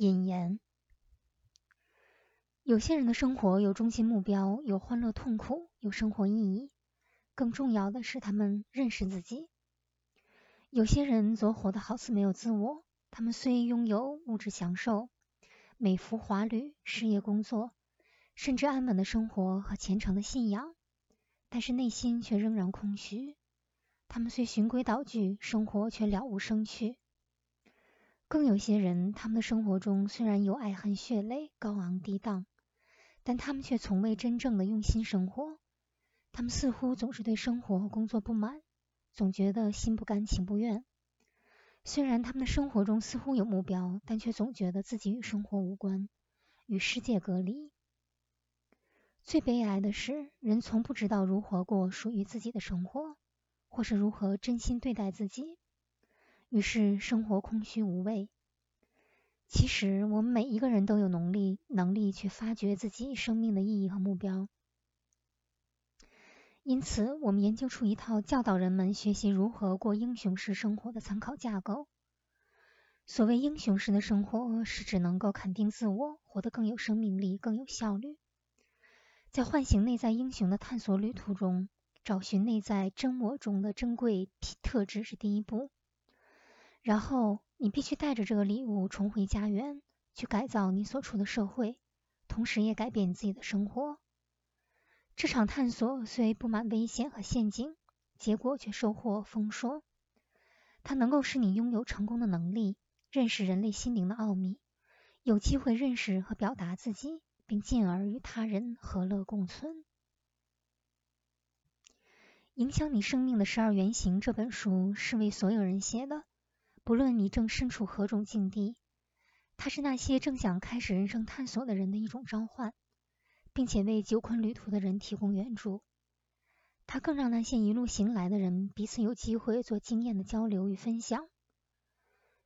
引言：有些人的生活有中心目标，有欢乐痛苦，有生活意义。更重要的是，他们认识自己。有些人则活得好似没有自我，他们虽拥有物质享受、美服华旅、事业工作，甚至安稳的生活和虔诚的信仰，但是内心却仍然空虚。他们虽循规蹈矩，生活却了无生趣。更有些人，他们的生活中虽然有爱恨血泪、高昂低荡，但他们却从未真正的用心生活。他们似乎总是对生活和工作不满，总觉得心不甘情不愿。虽然他们的生活中似乎有目标，但却总觉得自己与生活无关，与世界隔离。最悲哀的是，人从不知道如何过属于自己的生活，或是如何真心对待自己，于是生活空虚无味。其实，我们每一个人都有能力，能力去发掘自己生命的意义和目标。因此，我们研究出一套教导人们学习如何过英雄式生活的参考架构。所谓英雄式的生活，是指能够肯定自我，活得更有生命力、更有效率。在唤醒内在英雄的探索旅途中，找寻内在真我中的珍贵特质是第一步。然后，你必须带着这个礼物重回家园，去改造你所处的社会，同时也改变你自己的生活。这场探索虽布满危险和陷阱，结果却收获丰硕。它能够使你拥有成功的能力，认识人类心灵的奥秘，有机会认识和表达自己，并进而与他人和乐共存。影响你生命的十二原型这本书是为所有人写的，不论你正身处何种境地，它是那些正想开始人生探索的人的一种召唤。并且为久困旅途的人提供援助，它更让那些一路行来的人彼此有机会做经验的交流与分享。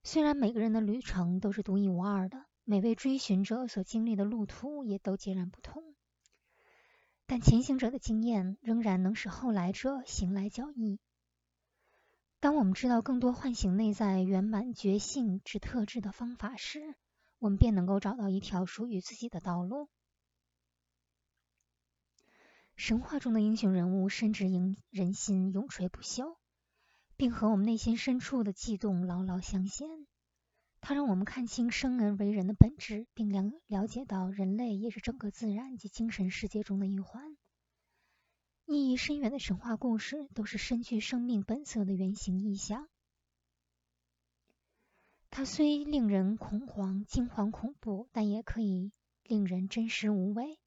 虽然每个人的旅程都是独一无二的，每位追寻者所经历的路途也都截然不同，但前行者的经验仍然能使后来者行来较易。当我们知道更多唤醒内在圆满觉性之特质的方法时，我们便能够找到一条属于自己的道路。神话中的英雄人物深植人人心，永垂不朽，并和我们内心深处的悸动牢牢相衔。它让我们看清生而为人的本质，并了了解到人类也是整个自然及精神世界中的一环。深远的神话故事都是深具生命本色的原型意象。它虽令人恐慌、惊惶、恐怖，但也可以令人真实无畏。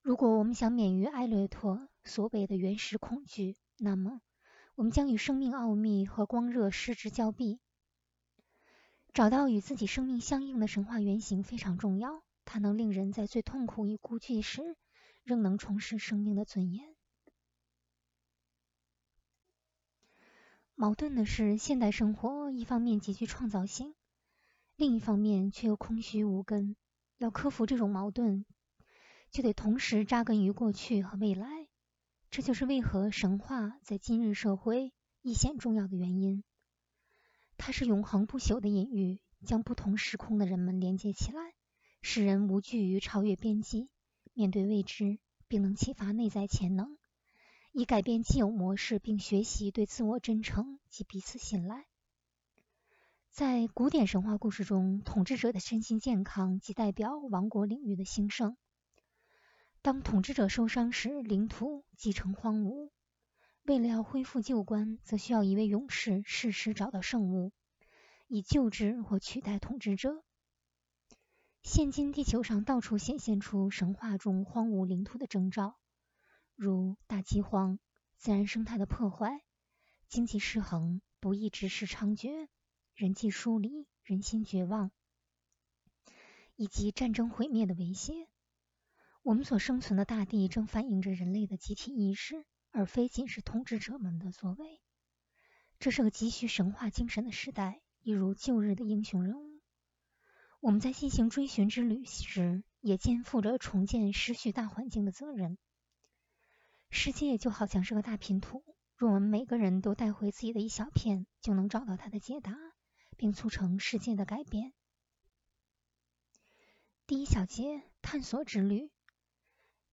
如果我们想免于艾略特所谓的原始恐惧，那么我们将与生命奥秘和光热失之交臂。找到与自己生命相应的神话原型非常重要，它能令人在最痛苦与孤寂时，仍能重拾生命的尊严。矛盾的是，现代生活一方面极具创造性，另一方面却又空虚无根。要克服这种矛盾。就得同时扎根于过去和未来，这就是为何神话在今日社会亦显重要的原因。它是永恒不朽的隐喻，将不同时空的人们连接起来，使人无惧于超越边际，面对未知，并能启发内在潜能，以改变既有模式，并学习对自我真诚及彼此信赖。在古典神话故事中，统治者的身心健康即代表王国领域的兴盛。当统治者受伤时，领土即成荒芜。为了要恢复旧观，则需要一位勇士适时找到圣物，以救治或取代统治者。现今地球上到处显现出神话中荒芜领土的征兆，如大饥荒、自然生态的破坏、经济失衡、不义之事猖獗、人际疏离、人心绝望，以及战争毁灭的威胁。我们所生存的大地正反映着人类的集体意识，而非仅是统治者们的作为。这是个急需神话精神的时代，一如旧日的英雄人物。我们在进行追寻之旅时，也肩负着重建失序大环境的责任。世界就好像是个大拼图，若我们每个人都带回自己的一小片，就能找到它的解答，并促成世界的改变。第一小节探索之旅，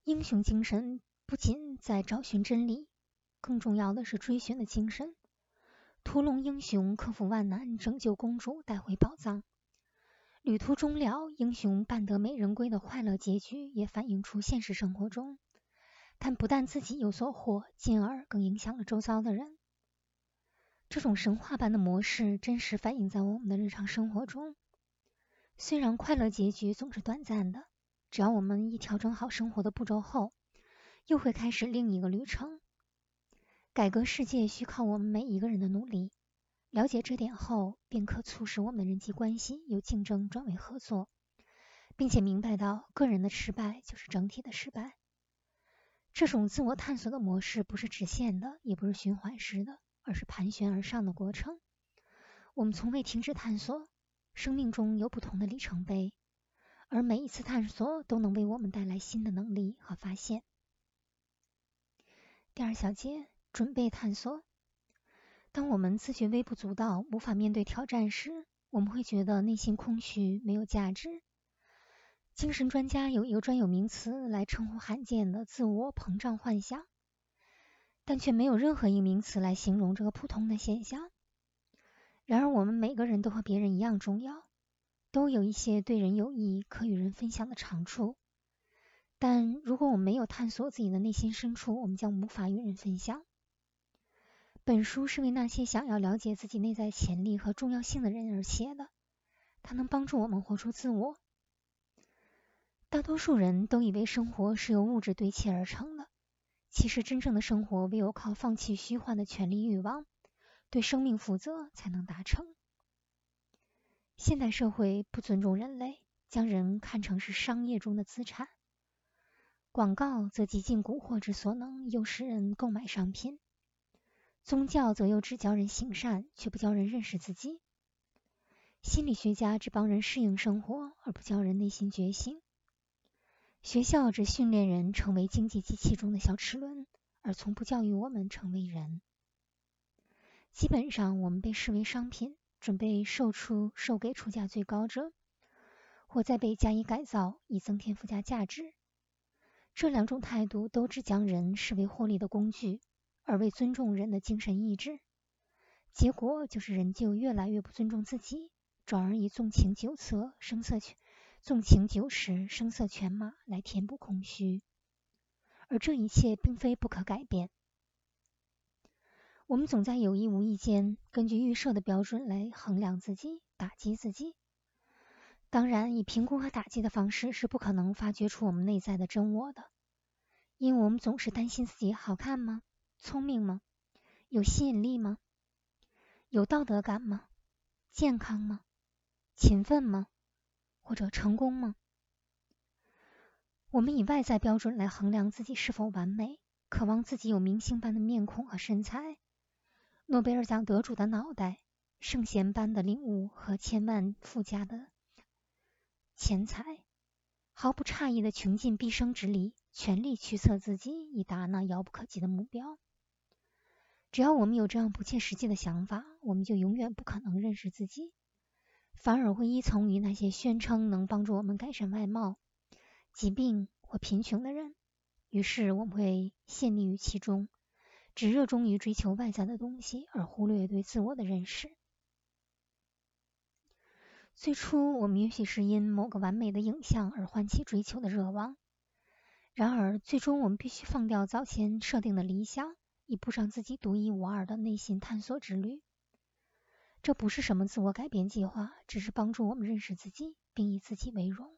英雄精神不仅在找寻真理，更重要的是追寻的精神。屠龙英雄克服万难，拯救公主，带回宝藏。旅途终了，英雄伴得美人归的快乐结局，也反映出现实生活中，但不但自己有所获，进而更影响了周遭的人。这种神话般的模式，真实反映在我们的日常生活中。虽然快乐结局总是短暂的，只要我们一调整好生活的步骤后，又会开始另一个旅程。改革世界需靠我们每一个人的努力。了解这点后，便可促使我们的人际关系由竞争转为合作，并且明白到个人的失败就是整体的失败。这种自我探索的模式不是直线的，也不是循环式的，而是盘旋而上的过程。我们从未停止探索。生命中有不同的里程碑，而每一次探索都能为我们带来新的能力和发现。第二小节，准备探索。当我们自觉微不足道、无法面对挑战时，我们会觉得内心空虚、没有价值。精神专家有一个专有名词来称呼罕见的自我膨胀幻想，但却没有任何一个名词来形容这个普通的现象。然而，我们每个人都和别人一样重要，都有一些对人有益、可与人分享的长处。但如果我们没有探索自己的内心深处，我们将无法与人分享。本书是为那些想要了解自己内在潜力和重要性的人而写的，它能帮助我们活出自我。大多数人都以为生活是由物质堆砌而成的，其实真正的生活唯有靠放弃虚幻的权力欲望。对生命负责才能达成。现代社会不尊重人类，将人看成是商业中的资产。广告则极尽蛊惑之所能，诱使人购买商品。宗教则又只教人行善，却不教人认识自己。心理学家只帮人适应生活，而不教人内心觉醒。学校只训练人成为经济机器中的小齿轮，而从不教育我们成为人。基本上，我们被视为商品，准备售出、售给出价最高者，或再被加以改造以增添附加价值。这两种态度都只将人视为获利的工具，而未尊重人的精神意志。结果就是人就越来越不尊重自己，转而以纵情酒色、声色犬、纵情酒食、声色犬马来填补空虚。而这一切并非不可改变。我们总在有意无意间根据预设的标准来衡量自己、打击自己。当然，以评估和打击的方式是不可能发掘出我们内在的真我的，因为我们总是担心自己好看吗？聪明吗？有吸引力吗？有道德感吗？健康吗？勤奋吗？或者成功吗？我们以外在标准来衡量自己是否完美，渴望自己有明星般的面孔和身材。诺贝尔奖得主的脑袋、圣贤般的领悟和千万富家的钱财，毫不诧异的穷尽毕生之力，全力驱策自己以达那遥不可及的目标。只要我们有这样不切实际的想法，我们就永远不可能认识自己，反而会依从于那些宣称能帮助我们改善外貌、疾病或贫穷的人，于是我们会陷溺于其中。只热衷于追求外在的东西，而忽略对自我的认识。最初，我们也许是因某个完美的影像而唤起追求的热望；然而，最终我们必须放掉早前设定的理想，以步上自己独一无二的内心探索之旅。这不是什么自我改变计划，只是帮助我们认识自己，并以自己为荣。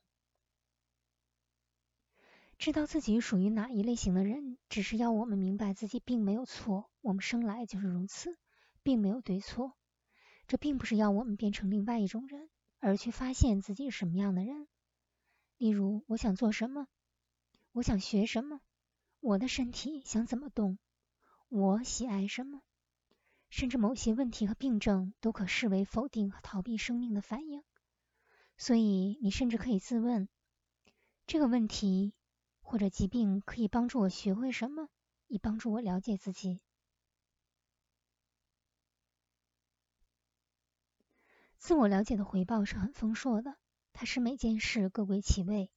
知道自己属于哪一类型的人，只是要我们明白自己并没有错，我们生来就是如此，并没有对错。这并不是要我们变成另外一种人，而去发现自己是什么样的人。例如，我想做什么，我想学什么，我的身体想怎么动，我喜爱什么，甚至某些问题和病症都可视为否定和逃避生命的反应。所以，你甚至可以自问这个问题。或者疾病可以帮助我学会什么，以帮助我了解自己。自我了解的回报是很丰硕的，它使每件事各归其位，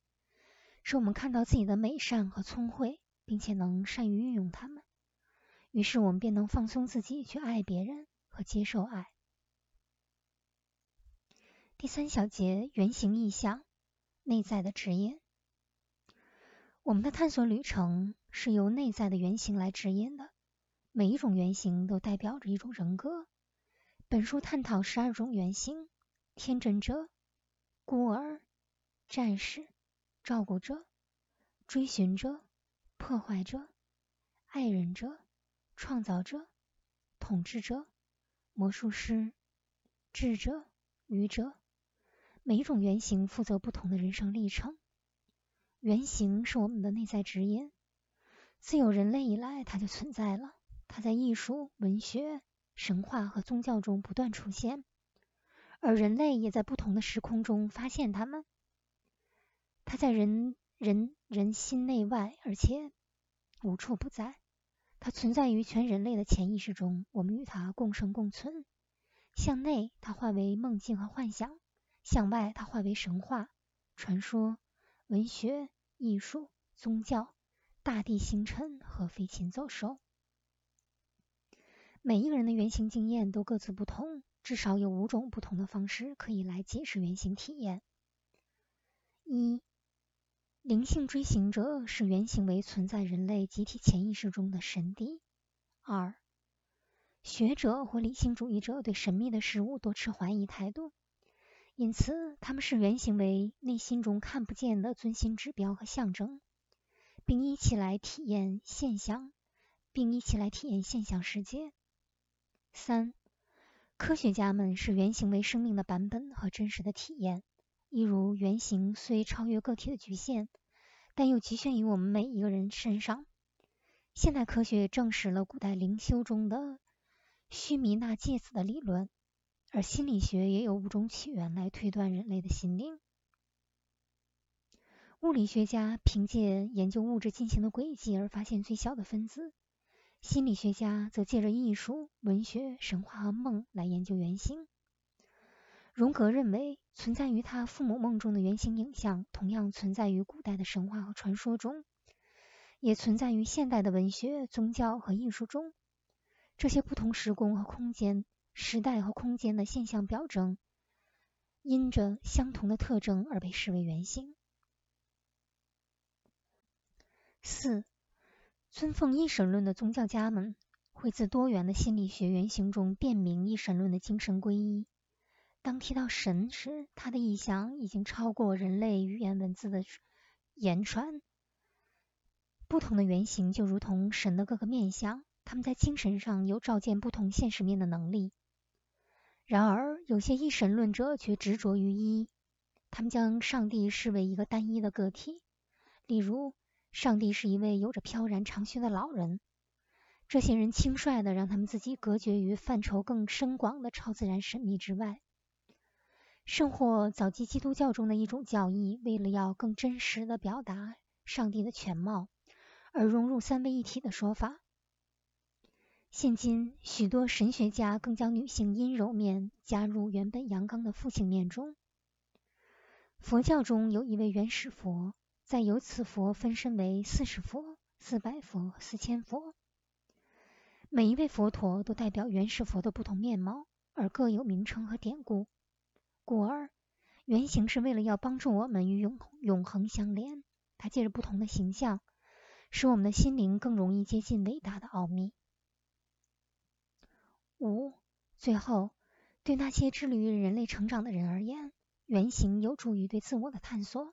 使我们看到自己的美善和聪慧，并且能善于运用它们。于是我们便能放松自己，去爱别人和接受爱。第三小节：原型意象，内在的指引。我们的探索旅程是由内在的原型来指引的。每一种原型都代表着一种人格。本书探讨十二种原型：天真者、孤儿、战士、照顾者、追寻者、破坏者、爱人者。创造者、统治者、魔术师、智者、愚者，每种原型负责不同的人生历程。原型是我们的内在指引，自有人类以来，它就存在了。它在艺术、文学、神话和宗教中不断出现，而人类也在不同的时空中发现它们。它在人人人心内外，而且无处不在。它存在于全人类的潜意识中，我们与它共生共存。向内，它化为梦境和幻想；向外，它化为神话、传说、文学、艺术、宗教、大地星辰和飞禽走兽。每一个人的原型经验都各自不同，至少有五种不同的方式可以来解释原型体验。一灵性追行者是原型为存在人类集体潜意识中的神邸。二，学者或理性主义者对神秘的事物多持怀疑态度，因此他们是原型为内心中看不见的尊心指标和象征，并一起来体验现象，并一起来体验现象世界。三，科学家们是原型为生命的版本和真实的体验。例如，原型虽超越个体的局限，但又局限于我们每一个人身上。现代科学证实了古代灵修中的须弥那芥子的理论，而心理学也有五种起源来推断人类的心灵。物理学家凭借研究物质进行的轨迹而发现最小的分子，心理学家则借着艺术、文学、神话和梦来研究原型。荣格认为，存在于他父母梦中的原型影像，同样存在于古代的神话和传说中，也存在于现代的文学、宗教和艺术中。这些不同时空和空间、时代和空间的现象表征，因着相同的特征而被视为原型。四，尊奉一神论的宗教家们会自多元的心理学原型中辨明一神论的精神归一。当提到神时，他的意象已经超过人类语言文字的言传。不同的原型就如同神的各个面相，他们在精神上有照见不同现实面的能力。然而，有些一神论者却执着于一，他们将上帝视为一个单一的个体。例如，上帝是一位有着飘然长须的老人。这些人轻率地让他们自己隔绝于范畴更深广的超自然神秘之外。甚或早期基督教中的一种教义，为了要更真实的表达上帝的全貌，而融入三位一体的说法。现今许多神学家更将女性阴柔面加入原本阳刚的父性面中。佛教中有一位原始佛，再由此佛分身为四十佛、四百佛、四千佛。每一位佛陀都代表原始佛的不同面貌，而各有名称和典故。故而，原型是为了要帮助我们与永永恒相连。它借着不同的形象，使我们的心灵更容易接近伟大的奥秘。五，最后，对那些致力于人类成长的人而言，原型有助于对自我的探索。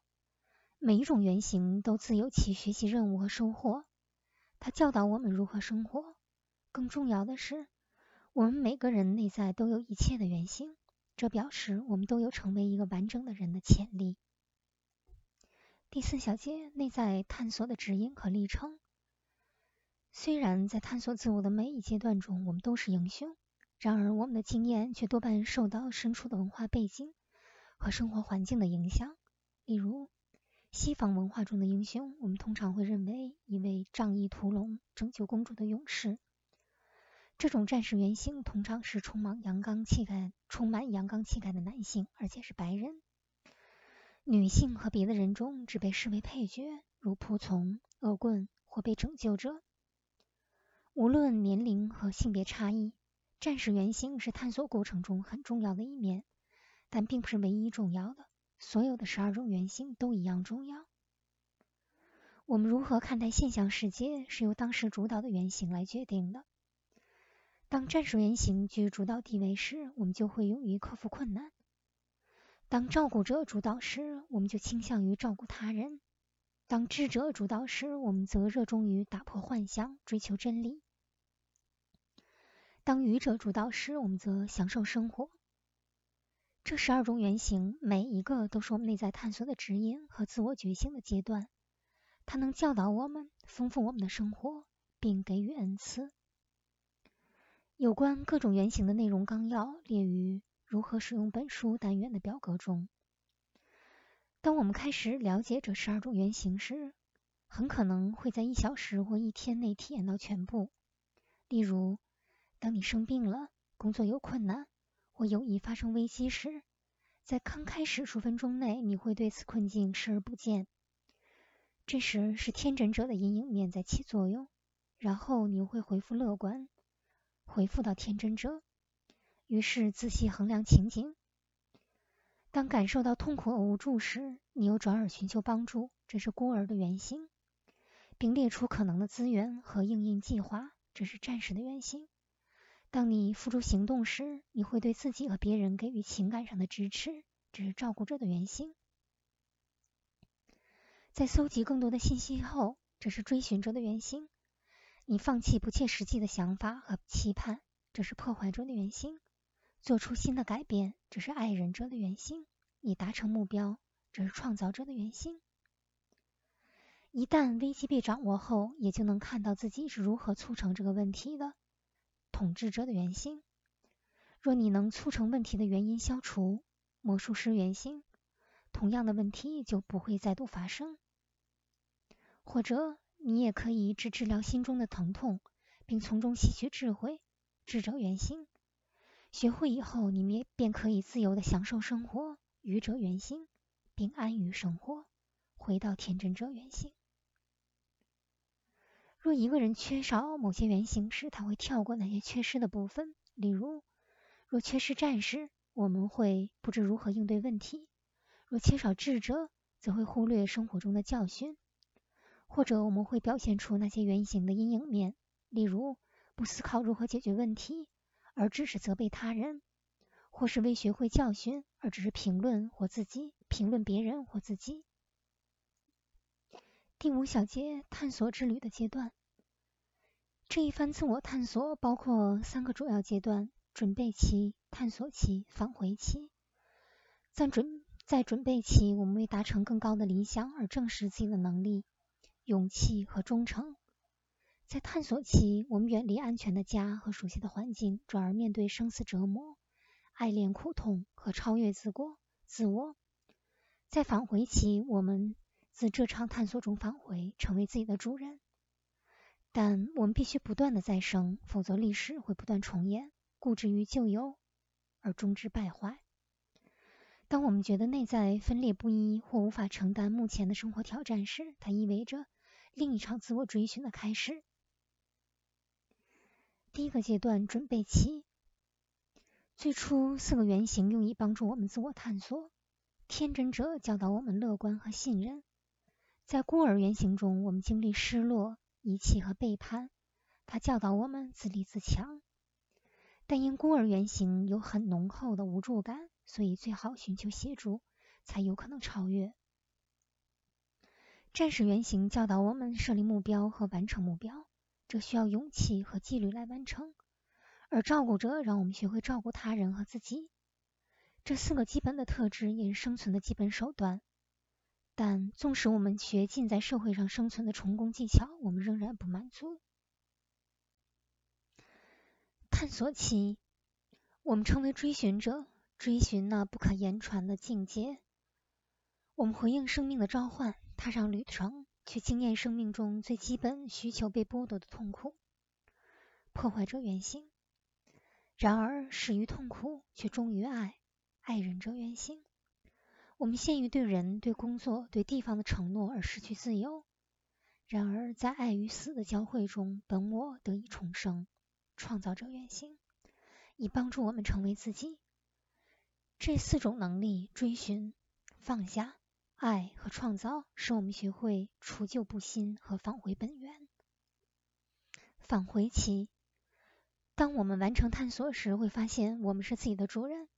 每一种原型都自有其学习任务和收获。它教导我们如何生活。更重要的是，我们每个人内在都有一切的原型。这表示我们都有成为一个完整的人的潜力。第四小节：内在探索的指引和历程。虽然在探索自我的每一阶段中，我们都是英雄，然而我们的经验却多半受到身处的文化背景和生活环境的影响。例如，西方文化中的英雄，我们通常会认为一位仗义屠龙、拯救公主的勇士。这种战士原型通常是充满阳刚气概、充满阳刚气概的男性，而且是白人。女性和别的人中只被视为配角，如仆从、恶棍或被拯救者。无论年龄和性别差异，战士原型是探索过程中很重要的一面，但并不是唯一重要的。所有的十二种原型都一样重要。我们如何看待现象世界，是由当时主导的原型来决定的。当战术原型居主导地位时，我们就会勇于克服困难。当照顾者主导时，我们就倾向于照顾他人；当智者主导时，我们则热衷于打破幻想，追求真理；当愚者主导时，我们则享受生活。这十二种原型，每一个都是我们内在探索的指引和自我觉醒的阶段。它能教导我们，丰富我们的生活，并给予恩赐。有关各种原型的内容纲要列于。如何使用本书单元的表格中？当我们开始了解这十二种原型时，很可能会在一小时或一天内体验到全部。例如，当你生病了、工作有困难或友谊发生危机时，在刚开始数分钟内，你会对此困境视而不见。这时是天真者的阴影面在起作用，然后你又会恢复乐观，回复到天真者。于是仔细衡量情景。当感受到痛苦和无助时，你又转而寻求帮助，这是孤儿的原型，并列出可能的资源和应应计划，这是战士的原型。当你付诸行动时，你会对自己和别人给予情感上的支持，这是照顾者的原型。在搜集更多的信息后，这是追寻者的原型。你放弃不切实际的想法和期盼，这是破坏者的原型。做出新的改变，这是爱人者的原型；你达成目标，这是创造者的原型。一旦危机被掌握后，也就能看到自己是如何促成这个问题的。统治者的原型。若你能促成问题的原因消除，魔术师原型，同样的问题就不会再度发生。或者，你也可以治治疗心中的疼痛，并从中吸取智慧。智者原型。学会以后，你们便可以自由的享受生活，愚者原心，并安于生活，回到天真者原形。若一个人缺少某些原型时，他会跳过那些缺失的部分。例如，若缺失战士，我们会不知如何应对问题；若缺少智者，则会忽略生活中的教训；或者我们会表现出那些原型的阴影面，例如不思考如何解决问题。而只是责备他人，或是未学会教训，而只是评论或自己评论别人或自己。第五小节探索之旅的阶段，这一番自我探索包括三个主要阶段：准备期、探索期、返回期。在准在准备期，我们为达成更高的理想而证实自己的能力、勇气和忠诚。在探索期，我们远离安全的家和熟悉的环境，转而面对生死折磨、爱恋苦痛和超越自我。自我在返回期，我们自这场探索中返回，成为自己的主人。但我们必须不断的再生，否则历史会不断重演，固执于旧有而终至败坏。当我们觉得内在分裂不一或无法承担目前的生活挑战时，它意味着另一场自我追寻的开始。第一个阶段准备期，最初四个原型用以帮助我们自我探索。天真者教导我们乐观和信任，在孤儿原型中，我们经历失落、遗弃和背叛，他教导我们自立自强。但因孤儿原型有很浓厚的无助感，所以最好寻求协助，才有可能超越。战士原型教导我们设立目标和完成目标。这需要勇气和纪律来完成，而照顾者让我们学会照顾他人和自己。这四个基本的特质也是生存的基本手段。但纵使我们学尽在社会上生存的成功技巧，我们仍然不满足。探索期，我们成为追寻者，追寻那不可言传的境界。我们回应生命的召唤，踏上旅程。去经验生命中最基本需求被剥夺的痛苦，破坏者原型。然而始于痛苦，却终于爱，爱人者原型。我们陷于对人、对工作、对地方的承诺而失去自由。然而，在爱与死的交汇中，本我得以重生，创造者原型，以帮助我们成为自己。这四种能力——追寻、放下、爱和创造，使我们学会除旧布新和返回本源。返回期，当我们完成探索时，会发现我们是自己的主人。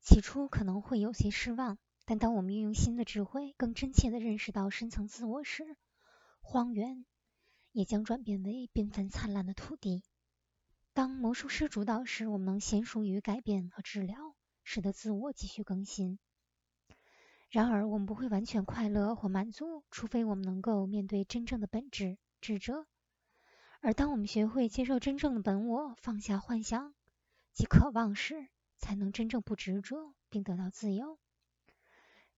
起初可能会有些失望，但当我们运用新的智慧，更真切地认识到深层自我时，荒原也将转变为缤纷灿烂的土地。当魔术师主导时，我们能娴熟于改变和治疗，使得自我继续更新。然而，我们不会完全快乐或满足，除非我们能够面对真正的本质——智者。而当我们学会接受真正的本我，放下幻想及渴望时，才能真正不执着，并得到自由。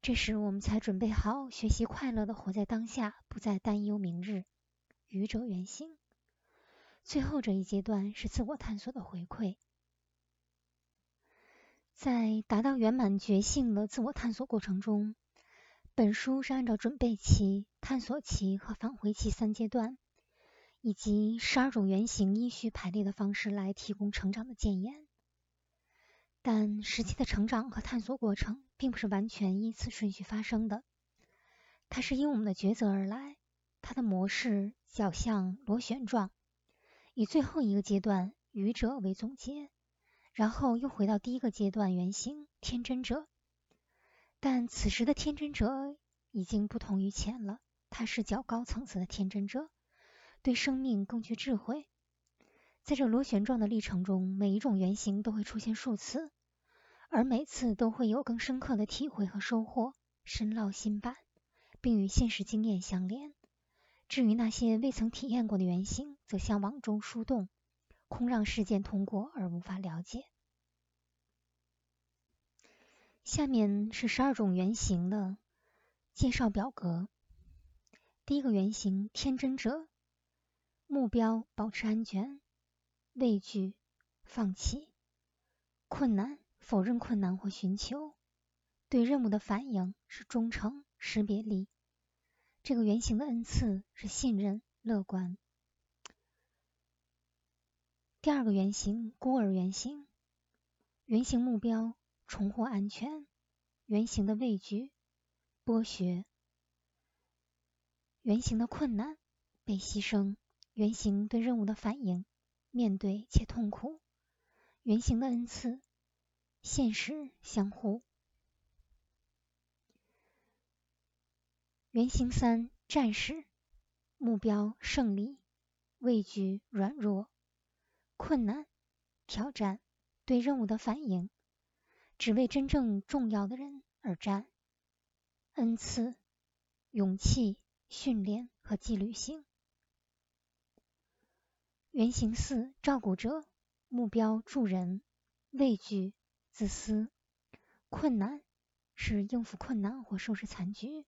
这时，我们才准备好学习快乐的活在当下，不再担忧明日。愚者原型。最后这一阶段是自我探索的回馈。在达到圆满觉性的自我探索过程中，本书是按照准备期、探索期和返回期三阶段，以及十二种原型依序排列的方式来提供成长的建言。但实际的成长和探索过程并不是完全依此顺序发生的，它是因我们的抉择而来。它的模式较像螺旋状，以最后一个阶段愚者为总结，然后又回到第一个阶段原型天真者。但此时的天真者已经不同于前了，他是较高层次的天真者，对生命更具智慧。在这螺旋状的历程中，每一种原型都会出现数次，而每次都会有更深刻的体会和收获，深烙心版，并与现实经验相连。至于那些未曾体验过的原型，则像网中树洞，空让事件通过而无法了解。下面是十二种原型的介绍表格。第一个原型：天真者，目标保持安全。畏惧、放弃、困难、否认困难或寻求，对任务的反应是忠诚、识别力。这个原型的恩赐是信任、乐观。第二个原型孤儿原型，原型目标重获安全，原型的畏惧剥削，原型的困难被牺牲，原型对任务的反应。面对且痛苦，原型的恩赐，现实相互。原型三战士，目标胜利，畏惧软弱，困难挑战，对任务的反应，只为真正重要的人而战。恩赐勇气、训练和纪律性。原型四照顾者，目标助人，畏惧自私，困难是应付困难或收拾残局，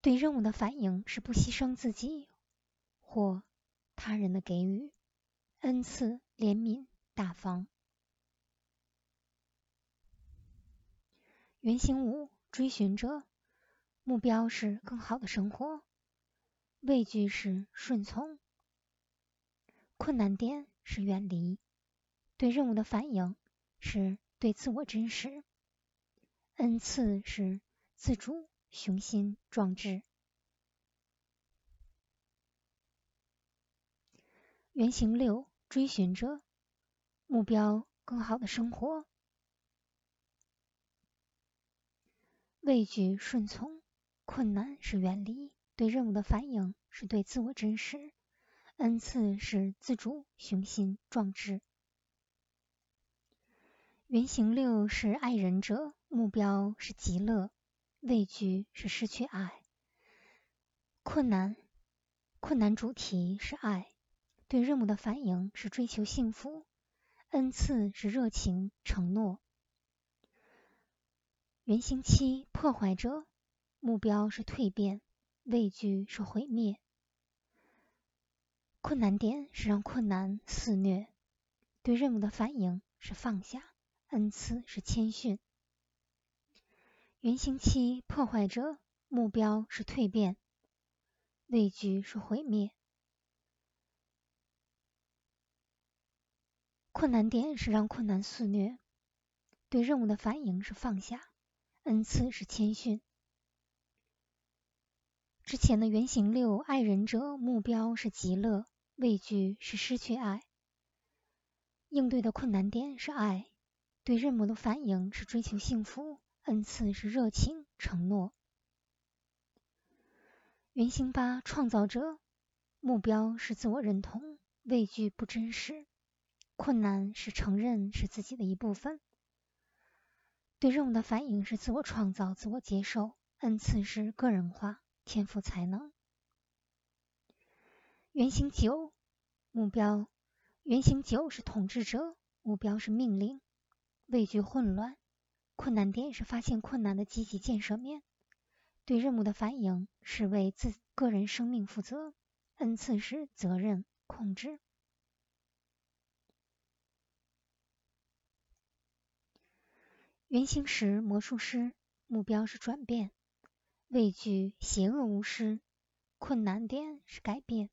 对任务的反应是不牺牲自己或他人的给予，恩赐怜悯大方。原型五追寻者，目标是更好的生活，畏惧是顺从。困难点是远离，对任务的反应是对自我真实，恩赐是自主、雄心壮志。原型六追寻者，目标更好的生活，畏惧顺从，困难是远离，对任务的反应是对自我真实。恩赐是自主、雄心壮志。原型六是爱人者，目标是极乐，畏惧是失去爱。困难，困难主题是爱，对任务的反应是追求幸福。恩赐是热情、承诺。原型七破坏者，目标是蜕变，畏惧是毁灭。困难点是让困难肆虐，对任务的反应是放下，恩赐是谦逊。原型七，破坏者目标是蜕变，畏惧是毁灭，困难点是让困难肆虐，对任务的反应是放下，恩赐是谦逊。之前的原型六，爱人者目标是极乐，畏惧是失去爱，应对的困难点是爱，对任务的反应是追求幸福。恩赐是热情、承诺。原型八，创造者目标是自我认同，畏惧不真实，困难是承认是自己的一部分。对任务的反应是自我创造、自我接受。恩赐是个人化、天赋才能。原型九，目标原型九是统治者，目标是命令，畏惧混乱。困难点是发现困难的积极建设面，对任务的反应是为自个人生命负责，恩赐是责任控制。原型十魔术师目标是转变，畏惧邪恶巫师，困难点是改变，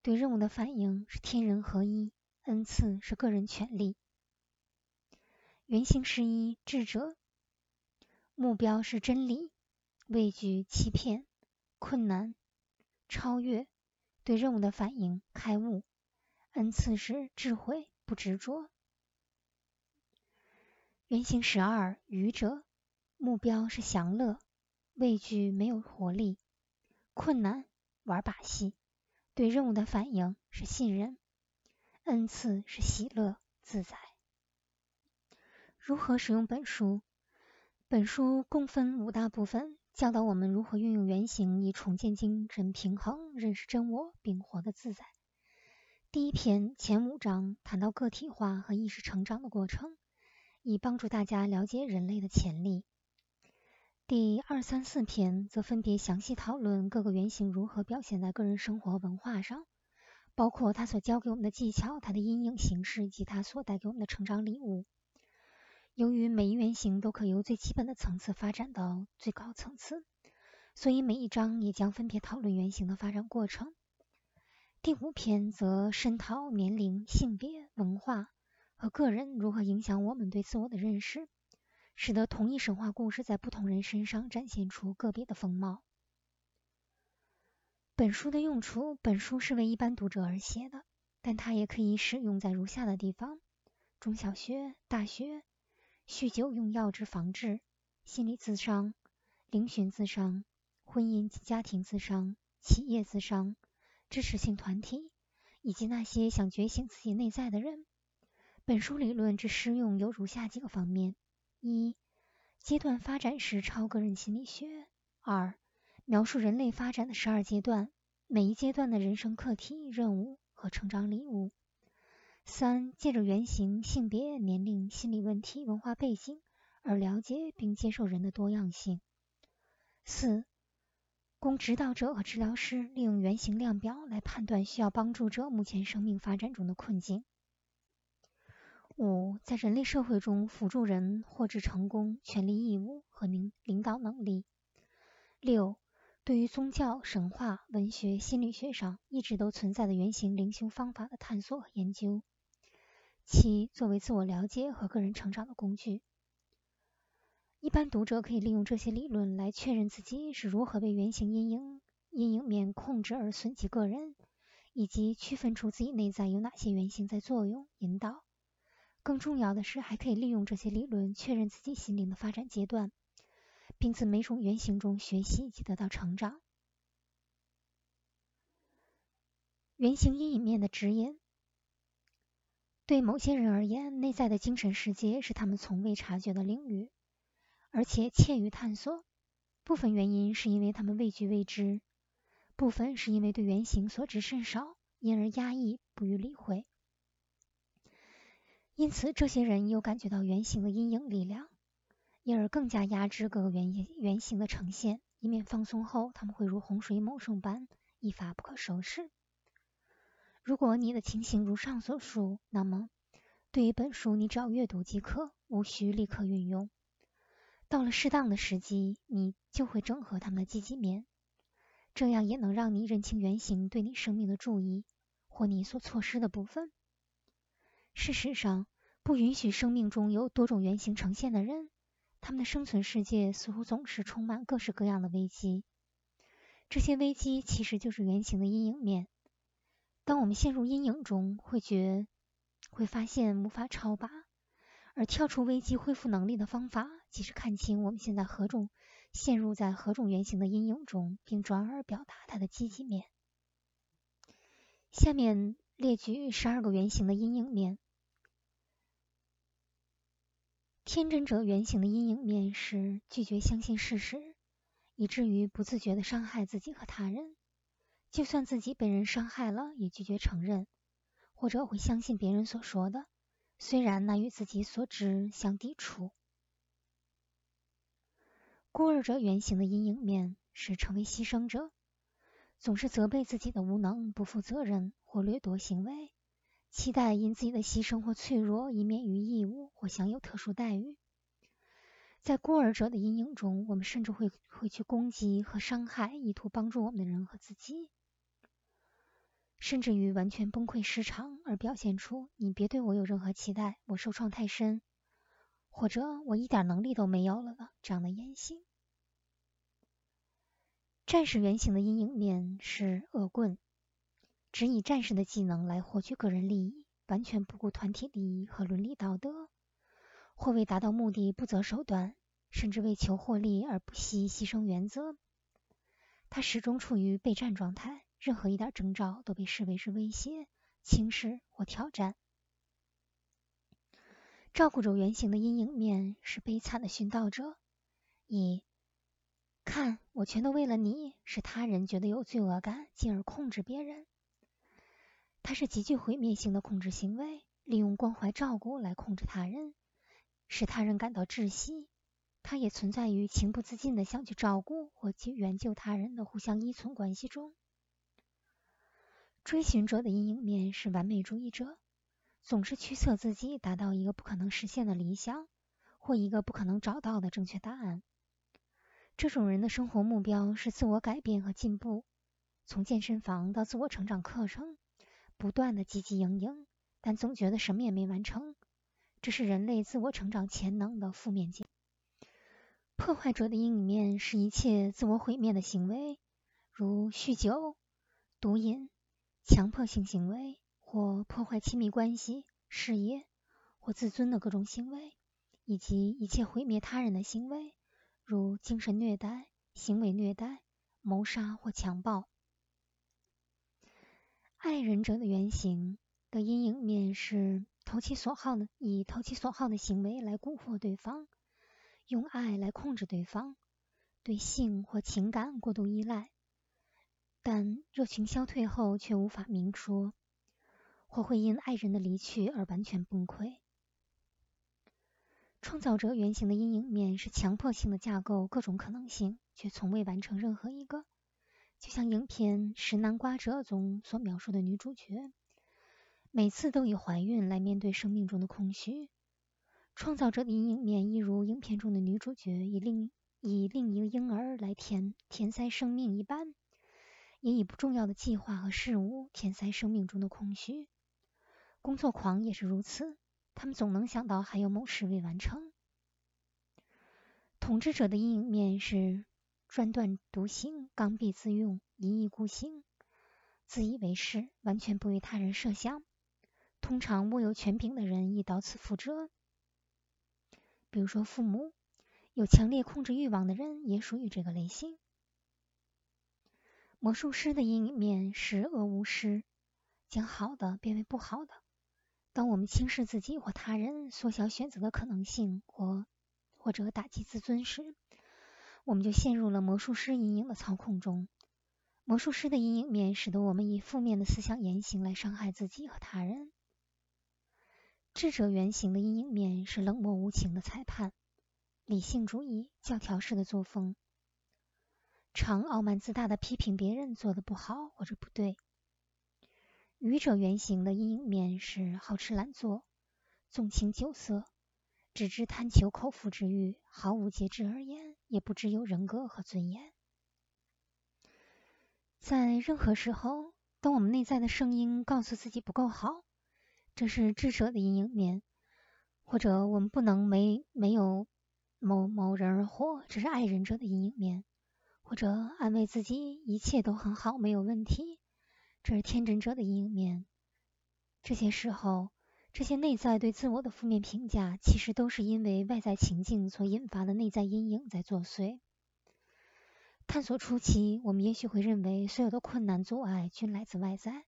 对任务的反应是天人合一，恩赐是个人权利。原型十一智者，目标是真理，畏惧欺骗，困难超越，对任务的反应开悟，恩赐是智慧不执着。原型十二愚者，目标是享乐，畏惧没有活力，困难玩把戏，对任务的反应是信任，恩赐是喜乐自在。如何使用本书？本书共分五大部分，教导我们如何运用原型以重建精神平衡，认识真我，并活得自在。第一篇前五章谈到个体化和意识成长的过程，以帮助大家了解人类的潜力。第二、三、四篇则分别详细讨论各个原型如何表现在个人生活文化上，包括他所教给我们的技巧、他的阴影形式以及他所带给我们的成长礼物。由于每一原型都可由最基本的层次发展到最高层次，所以每一章也将分别讨论原型的发展过程。第五篇则深讨年龄、性别、文化和个人如何影响我们对自我的认识，使得同一神话故事在不同人身上展现出个别的风貌。本书的用处：本书是为一般读者而写的，但它也可以使用在如下的地方：中小学、大学。酗酒用药之防治、心理自伤、灵寻自伤、婚姻及家庭自伤、企业自伤、支持性团体以及那些想觉醒自己内在的人。本书理论之适用有如下几个方面：一、阶段发展式超个人心理学；二、描述人类发展的十二阶段，每一阶段的人生课题、任务和成长礼物。三、借着原型、性别、年龄、心理问题、文化背景而了解并接受人的多样性。四、供指导者和治疗师利用原型量表来判断需要帮助者目前生命发展中的困境。五、在人类社会中辅助人获知成功、权利义务和领领导能力。六、对于宗教、神话、文学、心理学上一直都存在的原型灵修方法的探索和研究。七、作为自我了解和个人成长的工具，一般读者可以利用这些理论来确认自己是如何被原型阴影阴影面控制而损及个人，以及区分出自己内在有哪些原型在作用引导。更重要的是，还可以利用这些理论确认自己心灵的发展阶段，并自每种原型中学习及得到成长。原型阴影面的指引。对某些人而言，内在的精神世界是他们从未察觉的领域，而且怯于探索。部分原因是因为他们畏惧未知，部分是因为对原型所知甚少，因而压抑不予理会。因此，这些人又感觉到原型的阴影力量，因而更加压制各个原原形的呈现，以免放松后他们会如洪水猛兽般一发不可收拾。如果你的情形如上所述，那么对于本书你只要阅读即可，无需立刻运用。到了适当的时机，你就会整合他们的积极面，这样也能让你认清原型对你生命的注意或你所错失的部分。事实上，不允许生命中有多种原型呈现的人，他们的生存世界似乎总是充满各式各样的危机。这些危机其实就是原型的阴影面。当我们陷入阴影中，会觉会发现无法超拔。而跳出危机恢复能力的方法，即是看清我们现在何种陷入在何种原型的阴影中，并转而表达它的积极面。下面列举十二个原型的阴影面。天真者原型的阴影面是拒绝相信事实，以至于不自觉的伤害自己和他人。就算自己被人伤害了，也拒绝承认，或者会相信别人所说的。虽然那与自己所知相抵触，孤儿者原型的阴影面是成为牺牲者，总是责备自己的无能、不负责任或掠夺行为，期待因自己的牺牲或脆弱以免于义务或享有特殊待遇。在孤儿者的阴影中，我们甚至会会去攻击和伤害意图帮助我们的人和自己。甚至于完全崩溃失常，而表现出“你别对我有任何期待，我受创太深”或者“我一点能力都没有了”的这样的言行。战士原型的阴影面是恶棍，只以战士的技能来获取个人利益，完全不顾团体利益和伦理道德，或为达到目的不择手段，甚至为求获利而不惜牺牲原则。他始终处于备战状态。任何一点征兆都被视为是威胁、轻视或挑战。照顾者原型的阴影面是悲惨的殉道者，以看我全都为了你，使他人觉得有罪恶感，进而控制别人。它是极具毁灭性的控制行为，利用关怀照顾来控制他人，使他人感到窒息。它也存在于情不自禁的想去照顾或去援救他人的互相依存关系中。追寻者的阴影面是完美主义者，总是驱策自己达到一个不可能实现的理想，或一个不可能找到的正确答案。这种人的生活目标是自我改变和进步，从健身房到自我成长课程，不断的积极营营，但总觉得什么也没完成。这是人类自我成长潜能的负面结。破坏者的阴影面是一切自我毁灭的行为，如酗酒、毒瘾。强迫性行为或破坏亲密关系、事业或自尊的各种行为，以及一切毁灭他人的行为，如精神虐待、行为虐待、谋杀或强暴。爱人者的原型的阴影面是投其所好的，以投其所好的行为来蛊惑对方，用爱来控制对方，对性或情感过度依赖。但热情消退后却无法明说，或会因爱人的离去而完全崩溃。创造者原型的阴影面是强迫性的架构各种可能性，却从未完成任何一个。就像影片《食南瓜者》中所描述的女主角，每次都以怀孕来面对生命中的空虚。创造者的阴影面，一如影片中的女主角以另以另一个婴儿来填填塞生命一般。也以不重要的计划和事物填塞生命中的空虚。工作狂也是如此，他们总能想到还有某事未完成。统治者的阴影面是专断独行、刚愎自用、一意孤行、自以为是，完全不为他人设想。通常握有权柄的人亦到此覆辙。比如说，父母有强烈控制欲望的人也属于这个类型。魔术师的阴影面是恶巫师，将好的变为不好的。当我们轻视自己或他人，缩小选择的可能性，或或者打击自尊时，我们就陷入了魔术师阴影的操控中。魔术师的阴影面使得我们以负面的思想言行来伤害自己和他人。智者原型的阴影面是冷漠无情的裁判，理性主义、教条式的作风。常傲慢自大的批评别人做的不好或者不对。愚者原型的阴影面是好吃懒做、纵情酒色、只知贪求口腹之欲，毫无节制而言，也不知有人格和尊严。在任何时候，当我们内在的声音告诉自己不够好，这是智者的阴影面；或者我们不能没没有某某人而活，这是爱人者的阴影面；或者安慰自己一切都很好，没有问题，这是天真者的阴影面。这些时候，这些内在对自我的负面评价，其实都是因为外在情境所引发的内在阴影在作祟。探索初期，我们也许会认为所有的困难阻碍均来自外在。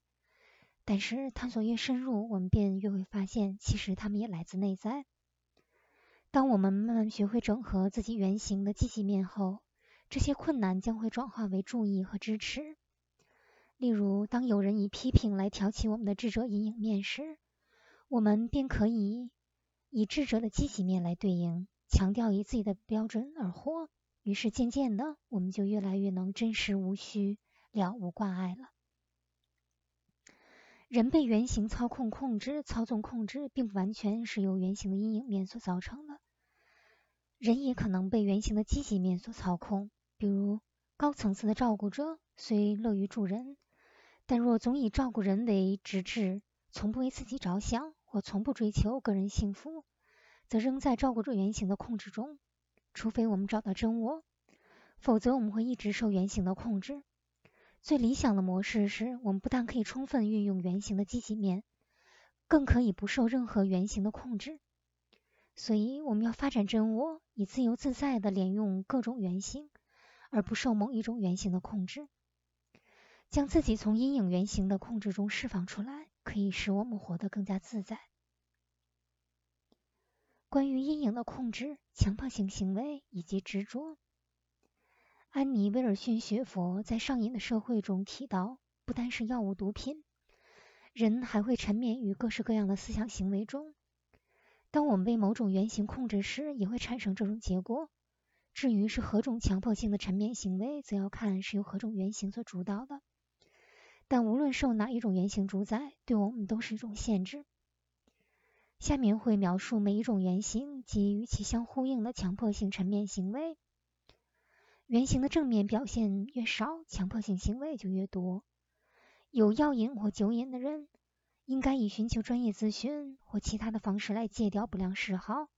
但是探索越深入，我们便越会发现，其实它们也来自内在。当我们慢慢学会整合自己原型的积极面后，这些困难将会转化为注意和支持。例如，当有人以批评来挑起我们的智者阴影面时，我们便可以以智者的积极面来对应，强调以自己的标准而活。于是渐渐的，我们就越来越能真实无虚，了无挂碍了。人被原型操控、控制、操纵、控制，并不完全是由原型的阴影面所造成的。人也可能被原型的积极面所操控，比如高层次的照顾者虽乐于助人，但若总以照顾人为直至，从不为自己着想，我从不追求个人幸福，则仍在照顾着原型的控制中。除非我们找到真我，否则我们会一直受原型的控制。最理想的模式是我们不但可以充分运用原型的积极面，更可以不受任何原型的控制。所以，我们要发展真我，以自由自在的连用各种原型，而不受某一种原型的控制。将自己从阴影原型的控制中释放出来，可以使我们活得更加自在。关于阴影的控制、强迫性行为以及执着。安妮·威尔逊学佛在上瘾的社会中提到，不单是药物、毒品，人还会沉湎于各式各样的思想行为中。当我们被某种原型控制时，也会产生这种结果。至于是何种强迫性的沉湎行为，则要看是由何种原型所主导的。但无论受哪一种原型主宰，对我们都是一种限制。下面会描述每一种原型及与其相呼应的强迫性沉湎行为。原型的正面表现越少，强迫性行为就越多。有药瘾或酒瘾的人，应该以寻求专业咨询或其他的方式来戒掉不良嗜好。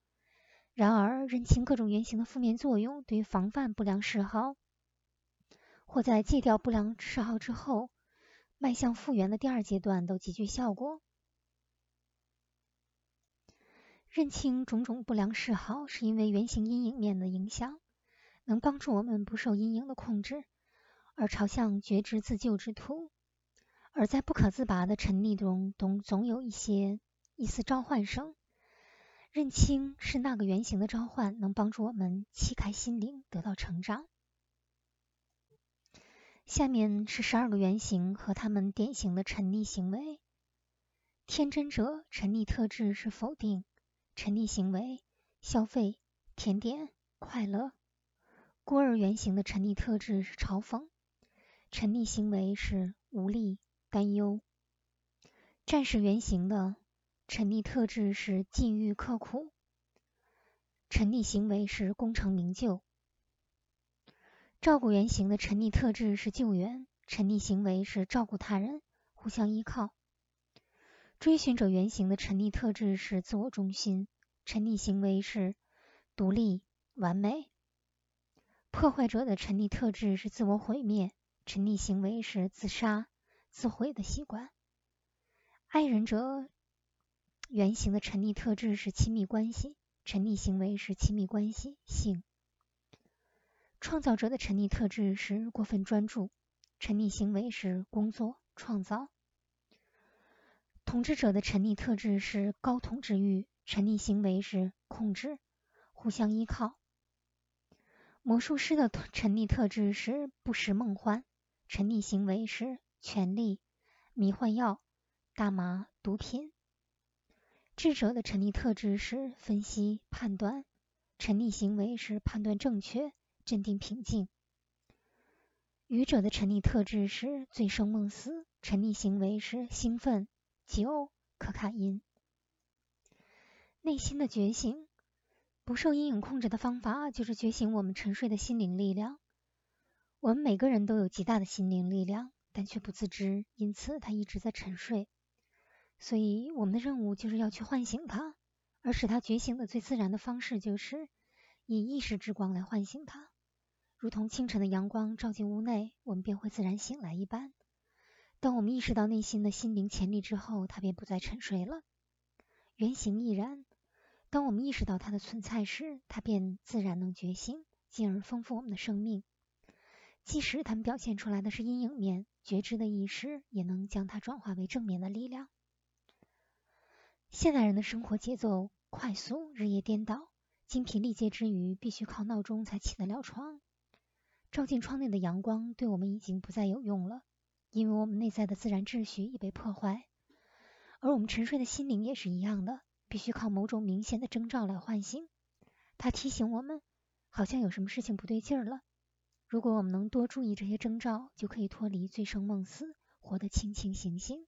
然而，认清各种原型的负面作用，对于防范不良嗜好，或在戒掉不良嗜好之后，迈向复原的第二阶段，都极具效果。认清种种不良嗜好，是因为原型阴影面的影响。能帮助我们不受阴影的控制，而朝向觉知自救之途。而在不可自拔的沉溺中，总总有一些一丝召唤声。认清是那个原型的召唤，能帮助我们启开心灵，得到成长。下面是十二个原型和他们典型的沉溺行为。天真者沉溺特质是否定，沉溺行为消费、甜点、快乐。孤儿原型的沉溺特质是嘲讽，沉溺行为是无力、担忧。战士原型的沉溺特质是禁欲、刻苦，沉溺行为是功成名就。照顾原型的沉溺特质是救援，沉溺行为是照顾他人、互相依靠。追寻者原型的沉溺特质是自我中心，沉溺行为是独立、完美。破坏者的沉溺特质是自我毁灭，沉溺行为是自杀、自毁的习惯。爱人者原型的沉溺特质是亲密关系，沉溺行为是亲密关系、性。创造者的沉溺特质是过分专注，沉溺行为是工作、创造。统治者的沉溺特质是高统治欲，沉溺行为是控制、互相依靠。魔术师的沉溺特质是不食梦幻，沉溺行为是权力、迷幻药、大麻、毒品。智者的沉溺特质是分析、判断，沉溺行为是判断正确、镇定、平静。愚者的沉溺特质是醉生梦死，沉溺行为是兴奋、酒、可卡因。内心的觉醒。不受阴影控制的方法就是觉醒我们沉睡的心灵力量。我们每个人都有极大的心灵力量，但却不自知，因此他一直在沉睡。所以我们的任务就是要去唤醒他，而使他觉醒的最自然的方式就是以意识之光来唤醒他，如同清晨的阳光照进屋内，我们便会自然醒来一般。当我们意识到内心的心灵潜力之后，它便不再沉睡了。原型亦然。当我们意识到它的存在时，它便自然能觉醒，进而丰富我们的生命。即使它们表现出来的是阴影面，觉知的意识也能将它转化为正面的力量。现代人的生活节奏快速，日夜颠倒，精疲力竭之余，必须靠闹钟才起得了床。照进窗内的阳光对我们已经不再有用了。因为我们内在的自然秩序已被破坏，而我们沉睡的心灵也是一样的，必须靠某种明显的征兆来唤醒。它提醒我们，好像有什么事情不对劲儿了。如果我们能多注意这些征兆，就可以脱离醉生梦死，活得清清醒醒。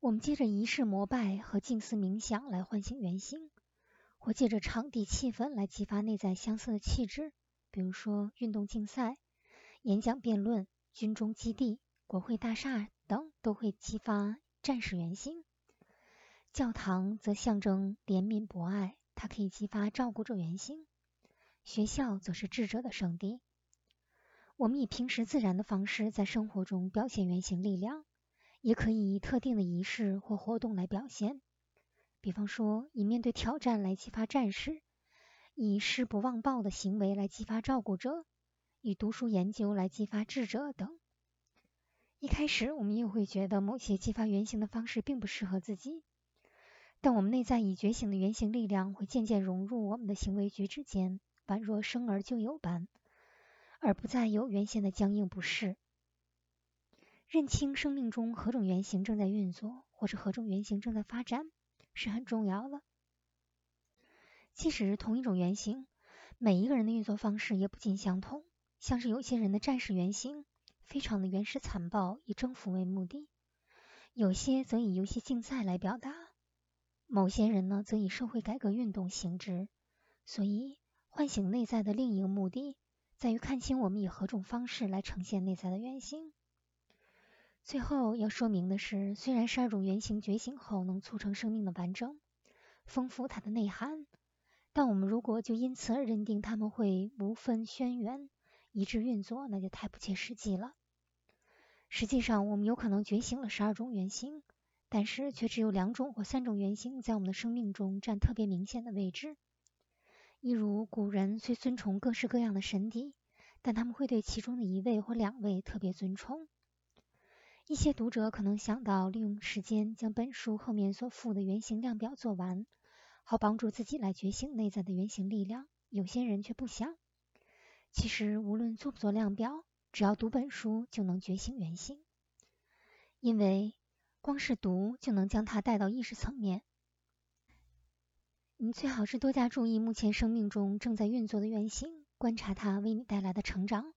我们借着仪式膜拜和静思冥想来唤醒原型，或借着场地气氛来激发内在相似的气质，比如说运动竞赛、演讲辩论。军中基地、国会大厦等都会激发战士原型。教堂则象征怜悯博爱，它可以激发照顾者原型。学校则是智者的圣地。我们以平时自然的方式在生活中表现原型力量，也可以以特定的仪式或活动来表现。比方说，以面对挑战来激发战士，以誓不忘报的行为来激发照顾者。以读书研究来激发智者等。一开始，我们也会觉得某些激发原型的方式并不适合自己，但我们内在已觉醒的原型力量会渐渐融入我们的行为举止间，宛若生而就有般，而不再有原先的僵硬不适。认清生命中何种原型正在运作，或者何种原型正在发展，是很重要的。即使是同一种原型，每一个人的运作方式也不尽相同。像是有些人的战士原型非常的原始残暴，以征服为目的；有些则以游戏竞赛来表达；某些人呢，则以社会改革运动行之。所以，唤醒内在的另一个目的，在于看清我们以何种方式来呈现内在的原型。最后要说明的是，虽然十二种原型觉醒后能促成生命的完整，丰富它的内涵，但我们如果就因此而认定他们会无分轩辕。一致运作，那就太不切实际了。实际上，我们有可能觉醒了十二种原型，但是却只有两种或三种原型在我们的生命中占特别明显的位置。一如古人虽尊崇各式各样的神邸，但他们会对其中的一位或两位特别尊崇。一些读者可能想到利用时间将本书后面所附的原型量表做完，好帮助自己来觉醒内在的原型力量。有些人却不想。其实，无论做不做量表，只要读本书就能觉醒原型，因为光是读就能将它带到意识层面。你最好是多加注意目前生命中正在运作的原型，观察它为你带来的成长，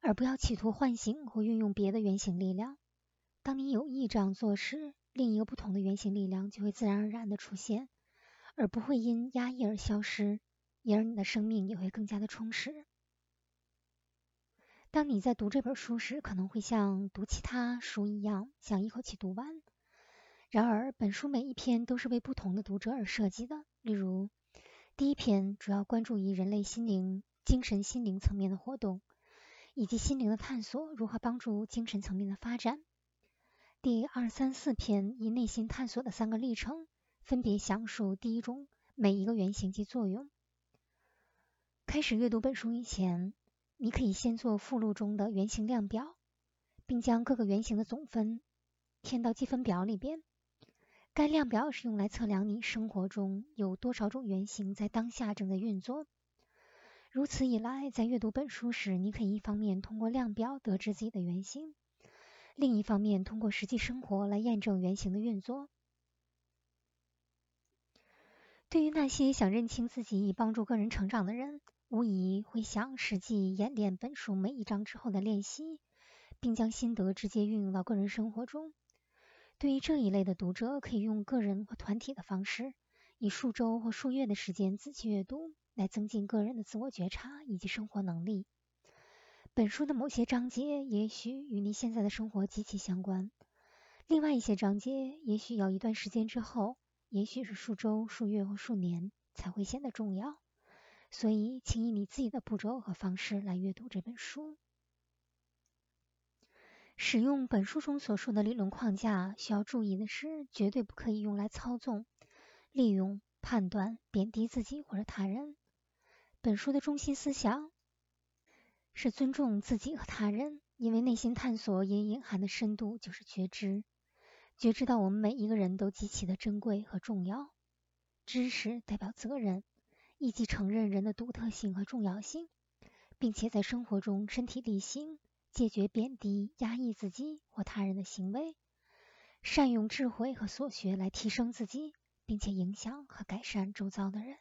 而不要企图唤醒或运用别的原型力量。当你有意这样做时，另一个不同的原型力量就会自然而然的出现，而不会因压抑而消失，因而你的生命也会更加的充实。当你在读这本书时，可能会像读其他书一样，想一口气读完。然而，本书每一篇都是为不同的读者而设计的。例如，第一篇主要关注于人类心灵、精神心灵层面的活动，以及心灵的探索如何帮助精神层面的发展。第二、三、四篇以内心探索的三个历程，分别详述第一种每一个原型及作用。开始阅读本书以前。你可以先做附录中的原型量表，并将各个原型的总分填到积分表里边。该量表是用来测量你生活中有多少种原型在当下正在运作。如此一来，在阅读本书时，你可以一方面通过量表得知自己的原型，另一方面通过实际生活来验证原型的运作。对于那些想认清自己以帮助个人成长的人，无疑会想实际演练本书每一章之后的练习，并将心得直接运用到个人生活中。对于这一类的读者，可以用个人或团体的方式，以数周或数月的时间仔细阅读，来增进个人的自我觉察以及生活能力。本书的某些章节也许与你现在的生活极其相关，另外一些章节也许要一段时间之后，也许是数周、数月或数年才会显得重要。所以，请以你自己的步骤和方式来阅读这本书。使用本书中所说的理论框架，需要注意的是，绝对不可以用来操纵、利用、判断、贬低自己或者他人。本书的中心思想。是尊重自己和他人，因为内心探索也隐含的深度就是觉知，觉知到我们每一个人都极其的珍贵和重要。知识代表责任，以及承认人的独特性和重要性，并且在生活中身体力行，解决贬低、压抑自己或他人的行为，善用智慧和所学来提升自己，并且影响和改善周遭的人。